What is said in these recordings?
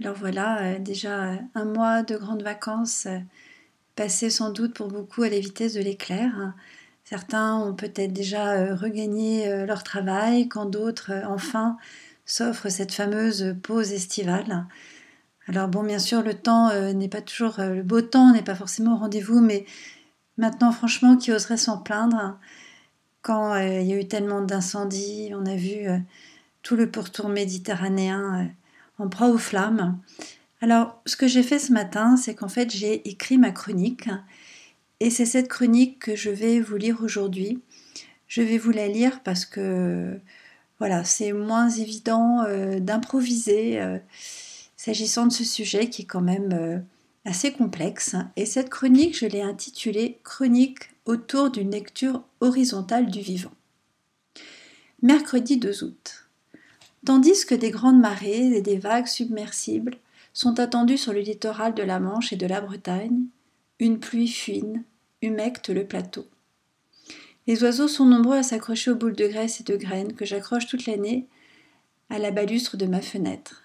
alors voilà, euh, déjà un mois de grandes vacances euh, passé sans doute pour beaucoup à la vitesse de l'éclair. Certains ont peut-être déjà euh, regagné leur travail, quand d'autres, enfin, s'offrent cette fameuse pause estivale. Alors bon, bien sûr, le temps n'est pas toujours, le beau temps n'est pas forcément au rendez-vous, mais maintenant, franchement, qui oserait s'en plaindre? Quand il y a eu tellement d'incendies, on a vu tout le pourtour méditerranéen proie aux flammes. Alors, ce que j'ai fait ce matin, c'est qu'en fait, j'ai écrit ma chronique. Et c'est cette chronique que je vais vous lire aujourd'hui. Je vais vous la lire parce que, voilà, c'est moins évident euh, d'improviser euh, s'agissant de ce sujet qui est quand même euh, assez complexe. Et cette chronique, je l'ai intitulée Chronique autour d'une lecture horizontale du vivant. Mercredi 2 août. Tandis que des grandes marées et des vagues submersibles sont attendues sur le littoral de la Manche et de la Bretagne, une pluie fine humecte le plateau. Les oiseaux sont nombreux à s'accrocher aux boules de graisse et de graines que j'accroche toute l'année à la balustre de ma fenêtre.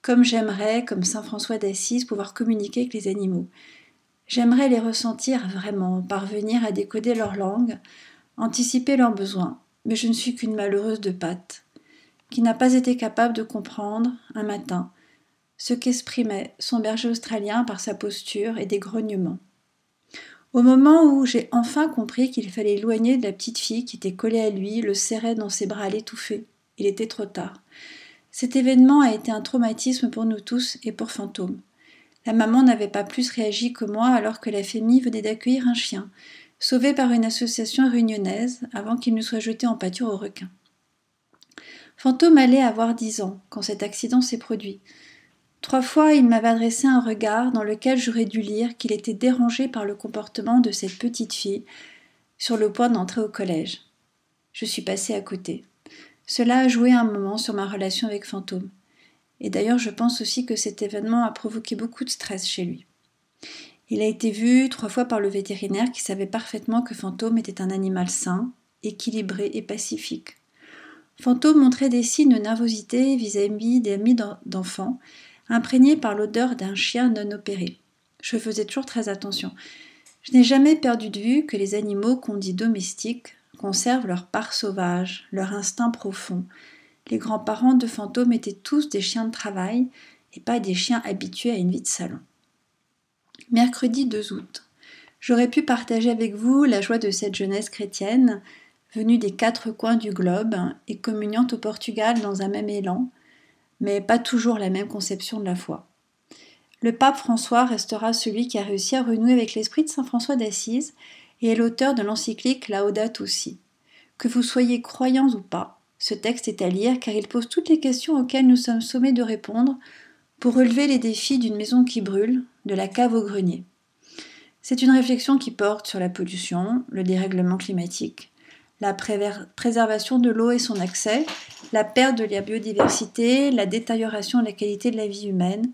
Comme j'aimerais, comme saint François d'Assise, pouvoir communiquer avec les animaux. J'aimerais les ressentir vraiment, parvenir à décoder leur langue, anticiper leurs besoins, mais je ne suis qu'une malheureuse de pattes qui n'a pas été capable de comprendre, un matin, ce qu'exprimait son berger australien par sa posture et des grognements. Au moment où j'ai enfin compris qu'il fallait éloigner de la petite fille qui était collée à lui, le serrait dans ses bras à l'étouffer, il était trop tard. Cet événement a été un traumatisme pour nous tous et pour Fantôme. La maman n'avait pas plus réagi que moi alors que la famille venait d'accueillir un chien, sauvé par une association réunionnaise avant qu'il ne soit jeté en pâture aux requins. Fantôme allait avoir dix ans quand cet accident s'est produit. Trois fois, il m'avait adressé un regard dans lequel j'aurais dû lire qu'il était dérangé par le comportement de cette petite fille sur le point d'entrer au collège. Je suis passée à côté. Cela a joué un moment sur ma relation avec Fantôme. Et d'ailleurs, je pense aussi que cet événement a provoqué beaucoup de stress chez lui. Il a été vu trois fois par le vétérinaire qui savait parfaitement que Fantôme était un animal sain, équilibré et pacifique. Fantôme montrait des signes de nervosité vis-à-vis des amis d'enfants, imprégnés par l'odeur d'un chien non opéré. Je faisais toujours très attention. Je n'ai jamais perdu de vue que les animaux qu'on dit domestiques conservent leur part sauvage, leur instinct profond. Les grands-parents de Fantôme étaient tous des chiens de travail et pas des chiens habitués à une vie de salon. Mercredi 2 août. J'aurais pu partager avec vous la joie de cette jeunesse chrétienne venus des quatre coins du globe et communiant au Portugal dans un même élan, mais pas toujours la même conception de la foi. Le pape François restera celui qui a réussi à renouer avec l'esprit de saint François d'Assise et est l'auteur de l'encyclique Laudato aussi. Que vous soyez croyants ou pas, ce texte est à lire car il pose toutes les questions auxquelles nous sommes sommés de répondre pour relever les défis d'une maison qui brûle, de la cave au grenier. C'est une réflexion qui porte sur la pollution, le dérèglement climatique, la préservation de l'eau et son accès, la perte de la biodiversité, la détérioration de la qualité de la vie humaine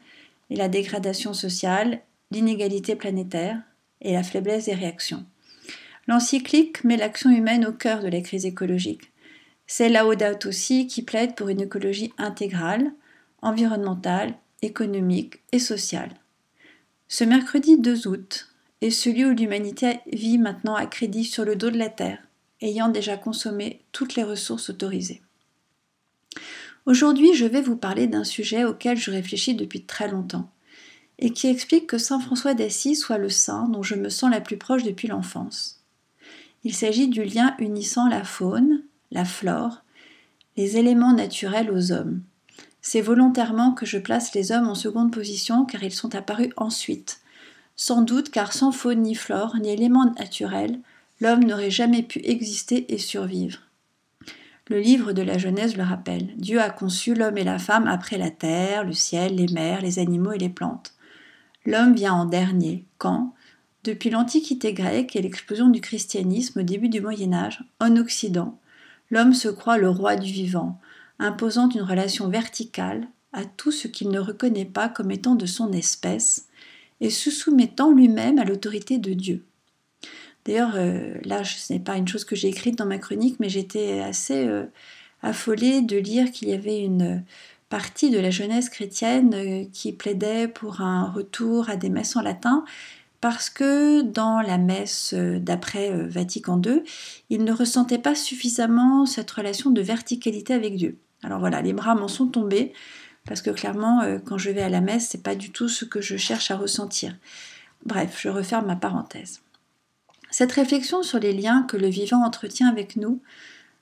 et la dégradation sociale, l'inégalité planétaire et la faiblesse des réactions. L'encyclique met l'action humaine au cœur de la crise écologique. C'est Laudato aussi qui plaide pour une écologie intégrale, environnementale, économique et sociale. Ce mercredi 2 août est celui où l'humanité vit maintenant à crédit sur le dos de la Terre ayant déjà consommé toutes les ressources autorisées. Aujourd'hui, je vais vous parler d'un sujet auquel je réfléchis depuis très longtemps et qui explique que Saint François d'Assise soit le saint dont je me sens la plus proche depuis l'enfance. Il s'agit du lien unissant la faune, la flore, les éléments naturels aux hommes. C'est volontairement que je place les hommes en seconde position car ils sont apparus ensuite, sans doute car sans faune ni flore ni éléments naturels, l'homme n'aurait jamais pu exister et survivre. Le livre de la Genèse le rappelle. Dieu a conçu l'homme et la femme après la terre, le ciel, les mers, les animaux et les plantes. L'homme vient en dernier, quand, depuis l'Antiquité grecque et l'explosion du christianisme au début du Moyen Âge, en Occident, l'homme se croit le roi du vivant, imposant une relation verticale à tout ce qu'il ne reconnaît pas comme étant de son espèce, et se soumettant lui-même à l'autorité de Dieu. D'ailleurs, euh, là, ce n'est pas une chose que j'ai écrite dans ma chronique, mais j'étais assez euh, affolée de lire qu'il y avait une partie de la jeunesse chrétienne euh, qui plaidait pour un retour à des messes en latin, parce que dans la messe d'après Vatican II, il ne ressentait pas suffisamment cette relation de verticalité avec Dieu. Alors voilà, les bras m'en sont tombés parce que clairement, quand je vais à la messe, c'est pas du tout ce que je cherche à ressentir. Bref, je referme ma parenthèse. Cette réflexion sur les liens que le vivant entretient avec nous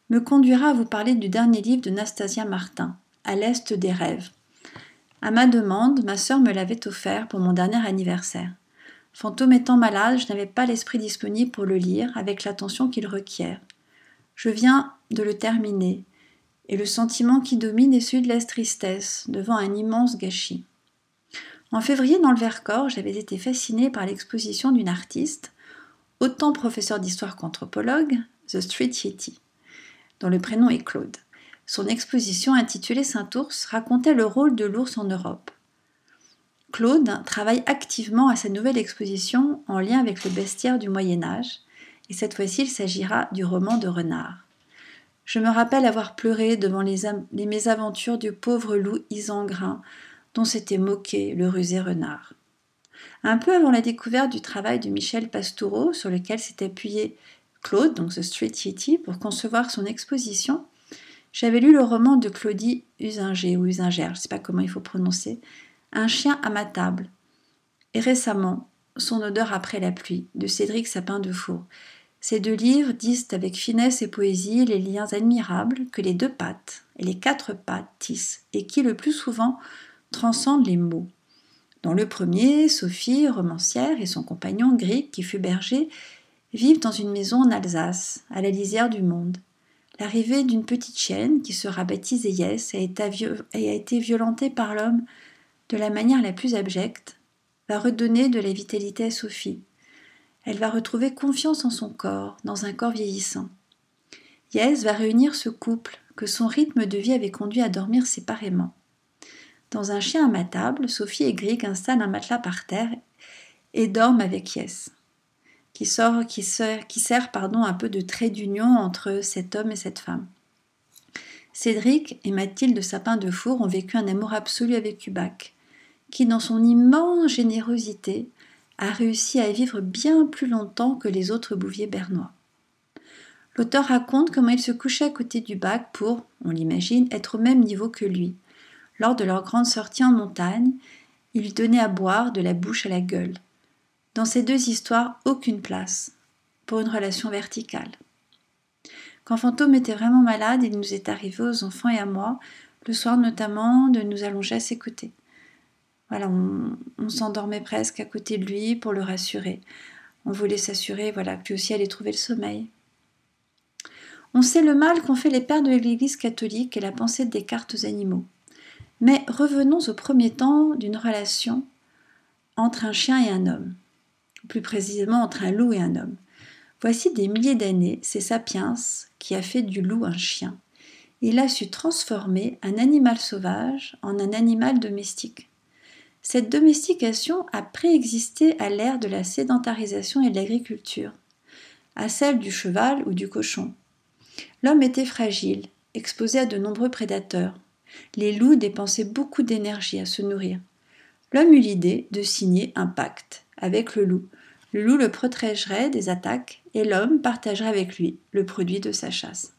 me conduira à vous parler du dernier livre de Nastasia Martin, À l'Est des rêves. À ma demande, ma sœur me l'avait offert pour mon dernier anniversaire. Fantôme étant malade, je n'avais pas l'esprit disponible pour le lire avec l'attention qu'il requiert. Je viens de le terminer, et le sentiment qui domine est celui de la tristesse devant un immense gâchis. En février, dans le Vercors, j'avais été fascinée par l'exposition d'une artiste, autant professeur d'histoire qu'anthropologue, The Street Yeti, dont le prénom est Claude. Son exposition intitulée Saint-Ours racontait le rôle de l'ours en Europe. Claude travaille activement à sa nouvelle exposition en lien avec le bestiaire du Moyen Âge, et cette fois-ci il s'agira du roman de Renard. Je me rappelle avoir pleuré devant les, mésaventures du pauvre loup Isengrin, dont s'était moqué le rusé renard. Un peu avant la découverte du travail de Michel Pastoureau, sur lequel s'est appuyé Claude, donc The Street Yeti, pour concevoir son exposition, j'avais lu le roman de Claudie Usinger, ou Usinger, je ne sais pas comment il faut prononcer, Un chien à ma table. Et récemment, Son odeur après la pluie, de Cédric Sapin de Four, ces deux livres disent avec finesse et poésie les liens admirables que les deux pattes et les quatre pattes tissent et qui le plus souvent transcendent les mots. Le premier, Sophie, romancière, et son compagnon Grieg, qui fut berger, vivent dans une maison en Alsace, à la lisière du monde. L'arrivée d'une petite chienne, qui sera baptisée Yes, a été violentée par l'homme de la manière la plus abjecte, va redonner de la vitalité à Sophie, elle va retrouver confiance en son corps, dans un corps vieillissant. Yes va réunir ce couple que son rythme de vie avait conduit à dormir séparément. Dans un chien à ma table, Sophie et Grieg installent un matelas par terre et dorment avec Yes, qui, sert, un peu de trait d'union entre cet homme et cette femme. Cédric et Mathilde Sapin de Four ont vécu un amour absolu avec Hubac, qui, dans son immense générosité, a réussi à vivre bien plus longtemps que les autres bouviers bernois. L'auteur raconte comment il se couchait à côté du bac pour, on l'imagine, être au même niveau que lui. Lors de leur grande sortie en montagne, il lui donnait à boire de la bouche à la gueule. Dans ces deux histoires, aucune place pour une relation verticale. Quand Fantôme était vraiment malade, il nous est arrivé aux enfants et à moi, le soir notamment, de nous allonger à ses côtés. Voilà, on, s'endormait presque à côté de lui pour le rassurer. On voulait s'assurer voilà, que aussi allait trouver le sommeil. On sait le mal qu'ont fait les pères de l'Église catholique et la pensée des cartes aux animaux. Mais revenons au premier temps d'une relation entre un chien et un homme, plus précisément entre un loup et un homme. Voici des milliers d'années, c'est Sapiens qui a fait du loup un chien. Il a su transformer un animal sauvage en un animal domestique. Cette domestication a préexisté à l'ère de la sédentarisation et de l'agriculture, à celle du cheval ou du cochon. L'homme était fragile, exposé à de nombreux prédateurs. Les loups dépensaient beaucoup d'énergie à se nourrir. L'homme eut l'idée de signer un pacte avec le loup. Le loup le protégerait des attaques et l'homme partagerait avec lui le produit de sa chasse.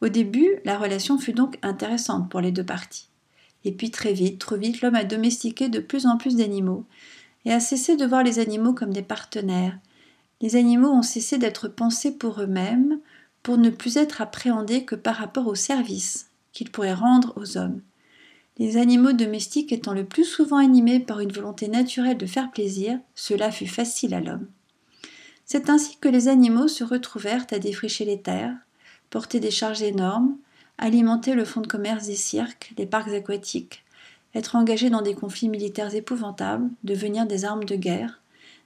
Au début, la relation fut donc intéressante pour les deux parties. Et puis très vite, trop vite, l'homme a domestiqué de plus en plus d'animaux et a cessé de voir les animaux comme des partenaires. Les animaux ont cessé d'être pensés pour eux-mêmes, pour ne plus être appréhendés que par rapport au service qu'ils pourraient rendre aux hommes. Les animaux domestiques étant le plus souvent animés par une volonté naturelle de faire plaisir, cela fut facile à l'homme. C'est ainsi que les animaux se retrouvèrent à défricher les terres, porter des charges énormes, alimenter le fonds de commerce des cirques, des parcs aquatiques, être engagé dans des conflits militaires épouvantables, devenir des armes de guerre,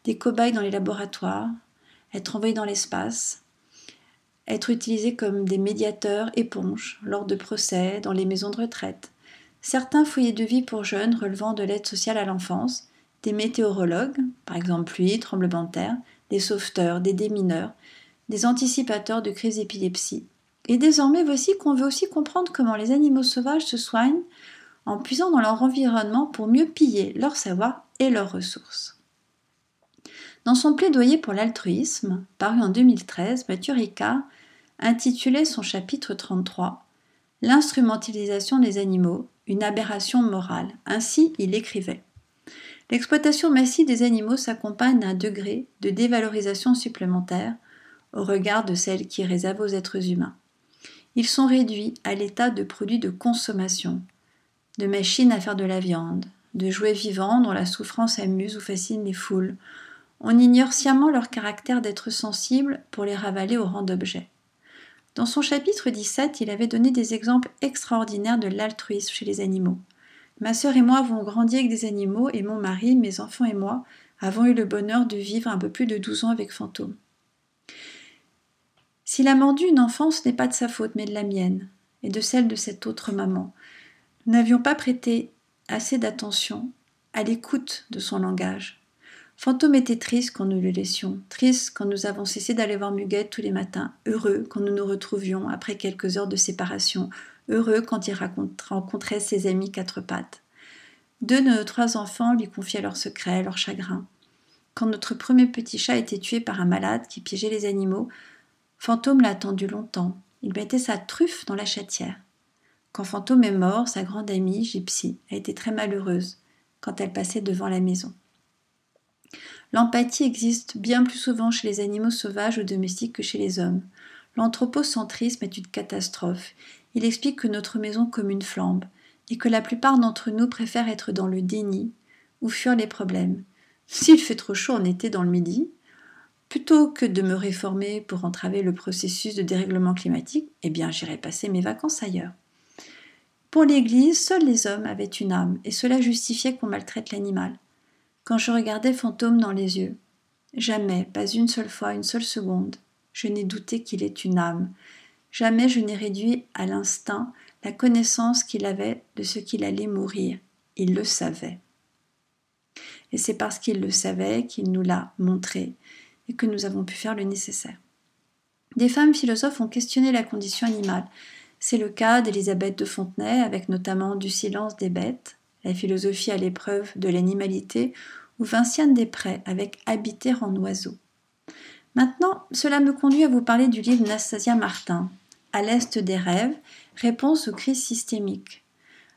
des cobayes dans les laboratoires, être envoyé dans l'espace, être utilisé comme des médiateurs éponges lors de procès dans les maisons de retraite, certains foyers de vie pour jeunes relevant de l'aide sociale à l'enfance, des météorologues, par exemple pluie, tremblement de terre, des sauveteurs, des démineurs, des anticipateurs de crises d'épilepsie. Et désormais, voici qu'on veut aussi comprendre comment les animaux sauvages se soignent en puisant dans leur environnement pour mieux piller leur savoir et leurs ressources. Dans son plaidoyer pour l'altruisme, paru en 2013, Mathieu Ricard intitulait son chapitre 33 L'instrumentalisation des animaux, une aberration morale. Ainsi, il écrivait L'exploitation massive des animaux s'accompagne d'un degré de dévalorisation supplémentaire au regard de celle qui est réservée aux êtres humains. Ils sont réduits à l'état de produits de consommation, de machines à faire de la viande, de jouets vivants dont la souffrance amuse ou fascine les foules. On ignore sciemment leur caractère d'être sensibles pour les ravaler au rang d'objets. Dans son chapitre 17, il avait donné des exemples extraordinaires de l'altruisme chez les animaux. Ma sœur et moi avons grandi avec des animaux et mon mari, mes enfants et moi avons eu le bonheur de vivre un peu plus de 12 ans avec Fantôme. S'il a mordu une enfant, ce n'est pas de sa faute, mais de la mienne et de celle de cette autre maman. Nous n'avions pas prêté assez d'attention à l'écoute de son langage. Fantôme était triste quand nous le laissions, triste quand nous avons cessé d'aller voir Muguette tous les matins, heureux quand nous nous retrouvions après quelques heures de séparation, heureux quand il rencontrait ses amis quatre pattes. Deux de nos trois enfants lui confiaient leurs secrets, leurs chagrins. Quand notre premier petit chat était tué par un malade qui piégeait les animaux, Fantôme l'a attendu longtemps. Il mettait sa truffe dans la chatière. Quand Fantôme est mort, sa grande amie, Gypsy, a été très malheureuse quand elle passait devant la maison. L'empathie existe bien plus souvent chez les animaux sauvages ou domestiques que chez les hommes. L'anthropocentrisme est une catastrophe. Il explique que notre maison commune flambe et que la plupart d'entre nous préfèrent être dans le déni ou fuir les problèmes. S'il fait trop chaud en été dans le midi, plutôt que de me réformer pour entraver le processus de dérèglement climatique, eh bien j'irai passer mes vacances ailleurs. Pour l'Église, seuls les hommes avaient une âme, et cela justifiait qu'on maltraite l'animal quand je regardais Fantôme dans les yeux. Jamais, pas une seule fois, une seule seconde, je n'ai douté qu'il ait une âme. Jamais je n'ai réduit à l'instinct la connaissance qu'il avait de ce qu'il allait mourir. Il le savait. Et c'est parce qu'il le savait qu'il nous l'a montré et que nous avons pu faire le nécessaire. Des femmes philosophes ont questionné la condition animale. C'est le cas d'Élisabeth de Fontenay, avec notamment Du silence des bêtes, la philosophie à l'épreuve de l'animalité, ou Vinciane Després avec Habiter en oiseau. Maintenant, cela me conduit à vous parler du livre Nastasia Martin, À l'Est des rêves, réponse aux crises systémiques.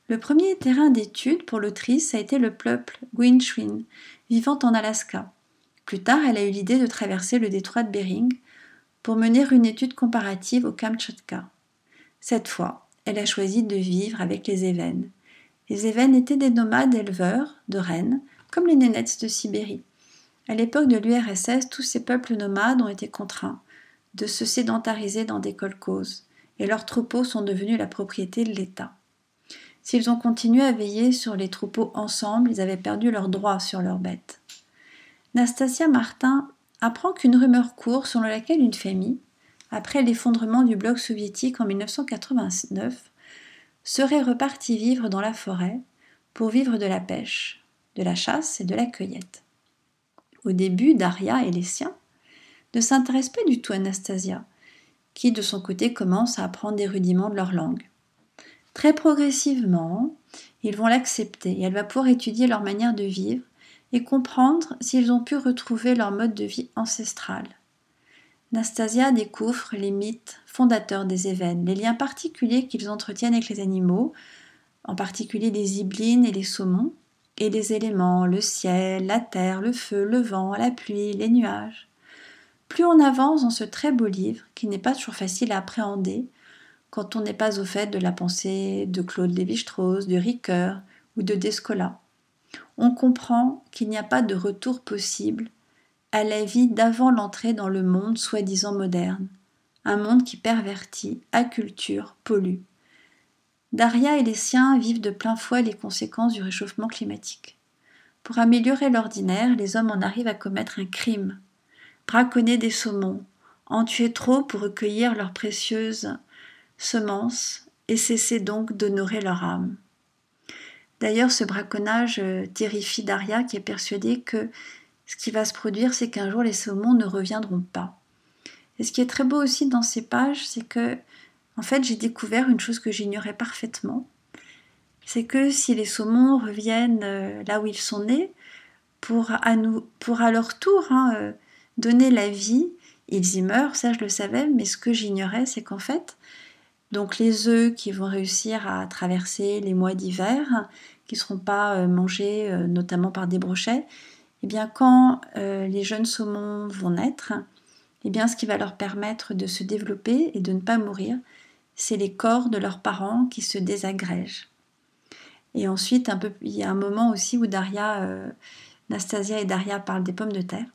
Le premier terrain d'étude pour l'autrice a été le peuple Gwich'in, vivant en Alaska. Plus tard, elle a eu l'idée de traverser le détroit de Bering pour mener une étude comparative au Kamtchatka. Cette fois, elle a choisi de vivre avec les Évènes. Les Évènes étaient des nomades éleveurs de rennes, comme les Nénètes de Sibérie. À l'époque de l'URSS, tous ces peuples nomades ont été contraints de se sédentariser dans des kolkhozes, et leurs troupeaux sont devenus la propriété de l'État. S'ils ont continué à veiller sur les troupeaux ensemble, ils avaient perdu leurs droits sur leurs bêtes. Nastasia Martin apprend qu'une rumeur court selon laquelle une famille, après l'effondrement du bloc soviétique en 1989, seraient repartis vivre dans la forêt pour vivre de la pêche, de la chasse et de la cueillette. Au début, Daria et les siens ne s'intéressent pas du tout à Anastasia, qui de son côté commence à apprendre des rudiments de leur langue. Très progressivement, ils vont l'accepter et elle va pouvoir étudier leur manière de vivre et comprendre s'ils ont pu retrouver leur mode de vie ancestral. Nastasia découvre les mythes fondateurs des événements, les liens particuliers qu'ils entretiennent avec les animaux, en particulier les ziblines et les saumons, et les éléments, le ciel, la terre, le feu, le vent, la pluie, les nuages. Plus on avance dans ce très beau livre, qui n'est pas toujours facile à appréhender, quand on n'est pas au fait de la pensée de Claude Lévi-Strauss, de Ricoeur ou de Descola, on comprend qu'il n'y a pas de retour possible à la vie d'avant l'entrée dans le monde soi-disant moderne, un monde qui pervertit, acculture, pollue. Daria et les siens vivent de plein fouet les conséquences du réchauffement climatique. Pour améliorer l'ordinaire, les hommes en arrivent à commettre un crime, braconner des saumons, en tuer trop pour recueillir leurs précieuses semences et cesser donc d'honorer leur âme. D'ailleurs, ce braconnage euh, terrifie Daria qui est persuadée que ce qui va se produire, c'est qu'un jour les saumons ne reviendront pas. Et ce qui est très beau aussi dans ces pages, c'est que, en fait, j'ai découvert une chose que j'ignorais parfaitement. C'est que si les saumons reviennent euh, là où ils sont nés, pour à, leur tour hein, euh, donner la vie, ils y meurent, ça je le savais, mais ce que j'ignorais, c'est qu'en fait, donc les œufs qui vont réussir à traverser les mois d'hiver, qui ne seront pas euh, mangés notamment par des brochets, eh bien quand les jeunes saumons vont naître, eh bien, ce qui va leur permettre de se développer et de ne pas mourir, c'est les corps de leurs parents qui se désagrègent. Et ensuite, un peu, il y a un moment aussi où Daria, euh, Nastasia et Daria parlent des pommes de terre.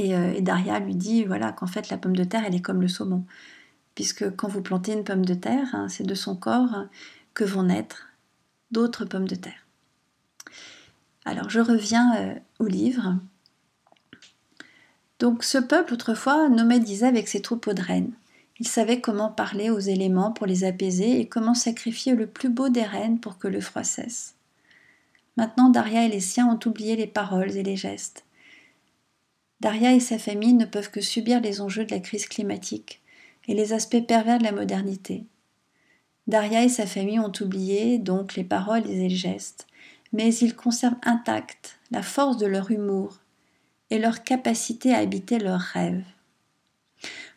Euh, et, Daria lui dit voilà qu'en fait la pomme de terre elle est comme le saumon, puisque quand vous plantez une pomme de terre, hein, c'est de son corps que vont naître d'autres pommes de terre. Alors je reviens euh, au livre. Donc ce peuple autrefois nomadisait avec ses troupeaux de rennes. Il savait comment parler aux éléments pour les apaiser et comment sacrifier le plus beau des rennes pour que le froid cesse. Maintenant Daria et les siens ont oublié les paroles et les gestes. Daria et sa famille ne peuvent que subir les enjeux de la crise climatique et les aspects pervers de la modernité. Daria et sa famille ont oublié donc les paroles et les gestes, mais ils conservent intacte la force de leur humour, et leur capacité à habiter leurs rêves.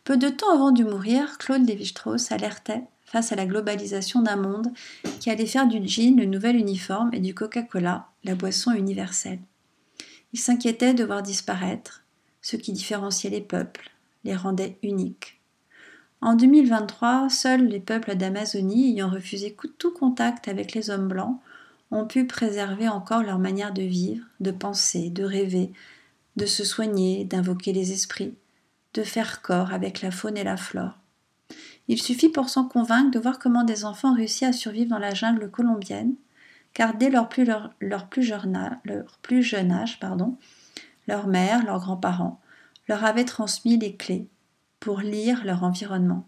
Peu de temps avant de mourir, Claude Lévi-Strauss alertait face à la globalisation d'un monde qui allait faire du jean le nouvel uniforme et du Coca-Cola la boisson universelle. Il s'inquiétait de voir disparaître ce qui différenciait les peuples, les rendait uniques. En 2023, seuls les peuples d'Amazonie ayant refusé tout contact avec les hommes blancs ont pu préserver encore leur manière de vivre, de penser, de rêver, de se soigner, d'invoquer les esprits, de faire corps avec la faune et la flore. Il suffit pour s'en convaincre de voir comment des enfants réussissent à survivre dans la jungle colombienne, car dès leur plus, jeune, plus jeune âge, pardon, leur mère, leurs grands-parents, leur avaient transmis les clés pour lire leur environnement.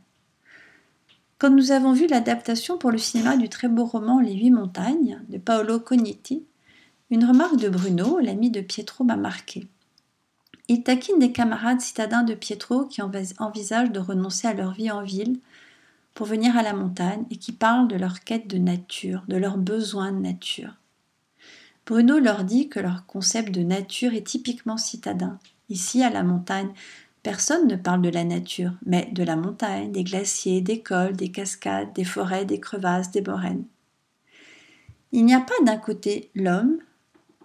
Quand nous avons vu l'adaptation pour le cinéma du très beau roman Les Huit Montagnes de Paolo Cognetti, une remarque de Bruno, l'ami de Pietro, m'a marqué. Il taquine des camarades citadins de Pietro qui envisagent de renoncer à leur vie en ville pour venir à la montagne et qui parlent de leur quête de nature, de leurs besoins de nature. Bruno leur dit que leur concept de nature est typiquement citadin. Ici, à la montagne, personne ne parle de la nature, mais de la montagne, des glaciers, des cols, des cascades, des forêts, des crevasses, des moraines. Il n'y a pas d'un côté l'homme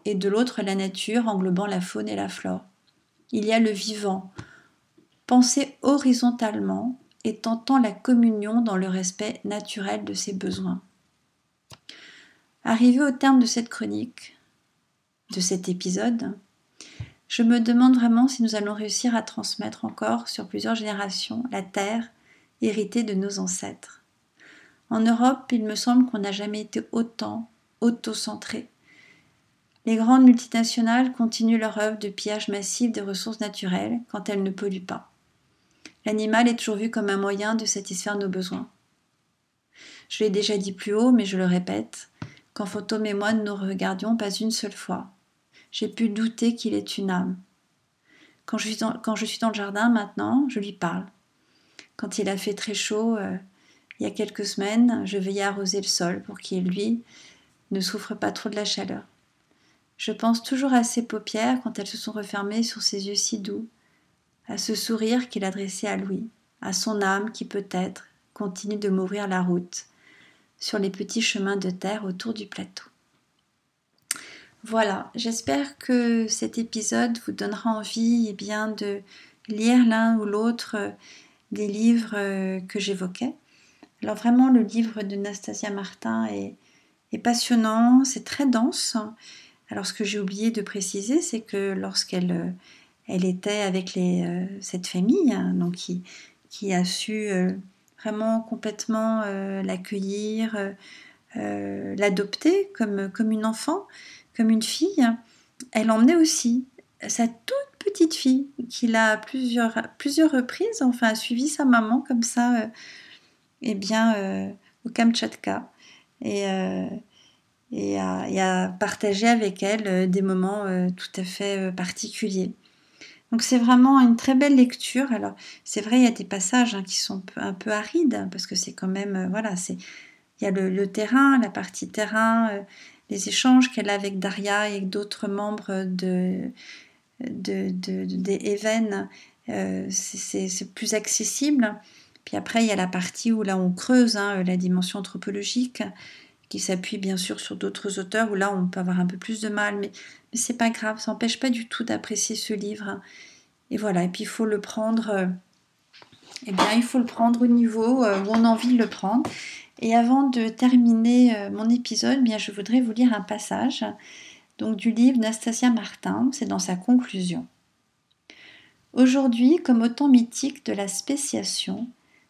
et de l'autre la nature englobant la faune et la flore il y a le vivant. Penser horizontalement et tentant la communion dans le respect naturel de ses besoins. Arrivé au terme de cette chronique, de cet épisode, je me demande vraiment si nous allons réussir à transmettre encore sur plusieurs générations la terre héritée de nos ancêtres. En Europe, il me semble qu'on n'a jamais été autant autocentré les grandes multinationales continuent leur œuvre de pillage massif des ressources naturelles quand elles ne polluent pas. L'animal est toujours vu comme un moyen de satisfaire nos besoins. Je l'ai déjà dit plus haut, mais je le répète, quand Fantôme et moi ne nous regardions pas une seule fois, j'ai pu douter qu'il est une âme. Quand je, suis dans, le jardin maintenant, je lui parle. Quand il a fait très chaud, euh, il y a quelques semaines, je veillais arroser le sol pour qu'il, lui, ne souffre pas trop de la chaleur. Je pense toujours à ses paupières quand elles se sont refermées sur ses yeux si doux, à ce sourire qu'il adressait à Louis, à son âme qui peut-être continue de m'ouvrir la route sur les petits chemins de terre autour du plateau. Voilà, j'espère que cet épisode vous donnera envie eh bien, de lire l'un ou l'autre des livres euh, que j'évoquais. Alors vraiment, le livre de Nastasia Martin est, passionnant, c'est très dense. Alors ce que j'ai oublié de préciser, c'est que lorsqu'elle euh, elle était avec euh, cette famille, hein, donc qui, a su vraiment complètement l'accueillir, l'adopter comme une enfant, comme une fille, elle emmenait aussi sa toute petite fille qui a plusieurs, plusieurs reprises, enfin a suivi sa maman comme ça, eh bien, au Kamtchatka. Et, et à, partager avec elle euh, des moments euh, tout à fait euh, particuliers. Donc c'est vraiment une très belle lecture. Alors c'est vrai, il y a des passages hein, qui sont un peu arides hein, parce que c'est quand même voilà, c'est il y a le, terrain, la partie terrain, les échanges qu'elle a avec Daria et d'autres membres de, de, des Even, c'est plus accessible. Puis après il y a la partie où là on creuse hein, la dimension anthropologique qui s'appuie bien sûr sur d'autres auteurs où là on peut avoir un peu plus de mal, mais, mais c'est pas grave, ça n'empêche pas du tout d'apprécier ce livre. Et voilà, et puis il faut le prendre, euh, eh bien il faut le prendre au niveau euh, où on a envie de le prendre. Et avant de terminer euh, mon épisode, bien je voudrais vous lire un passage donc du livre d'Astasia Martin, c'est dans sa conclusion. Aujourd'hui, comme au temps mythique de la spéciation,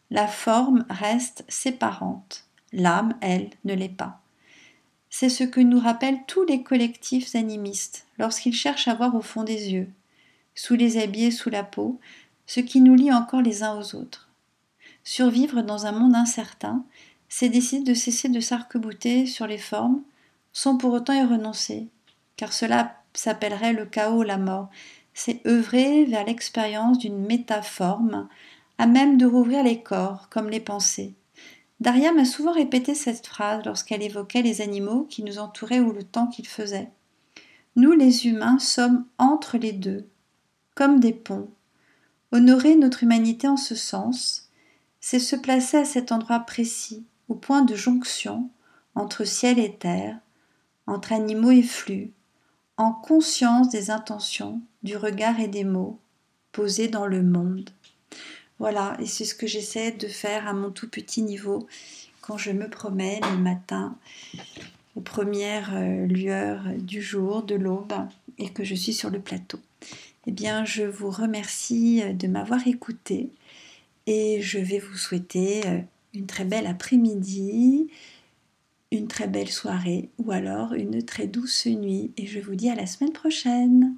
la forme reste séparante L'âme, elle, ne l'est pas. C'est ce que nous rappellent tous les collectifs animistes lorsqu'ils cherchent à voir au fond des yeux, sous les habits et sous la peau, ce qui nous lie encore les uns aux autres. Survivre dans un monde incertain, c'est décider de cesser de s'arc-bouter sur les formes, sans pour autant y renoncer, car cela s'appellerait le chaos ou la mort. C'est œuvrer vers l'expérience d'une métaforme, à même de rouvrir les corps comme les pensées, Daria m'a souvent répété cette phrase lorsqu'elle évoquait les animaux qui nous entouraient ou le temps qu'il faisait. Nous, les humains, sommes entre les deux, comme des ponts. Honorer notre humanité en ce sens, c'est se placer à cet endroit précis, au point de jonction entre ciel et terre, entre animaux et flux, en conscience des intentions, du regard et des mots posés dans le monde. Voilà, et c'est ce que j'essaie de faire à mon tout petit niveau quand je me promène le matin aux premières euh, lueurs du jour, de l'aube, et que je suis sur le plateau. Eh bien, je vous remercie de m'avoir écouté et je vais vous souhaiter euh, une très belle après-midi, une très belle soirée ou alors une très douce nuit. Et je vous dis à la semaine prochaine.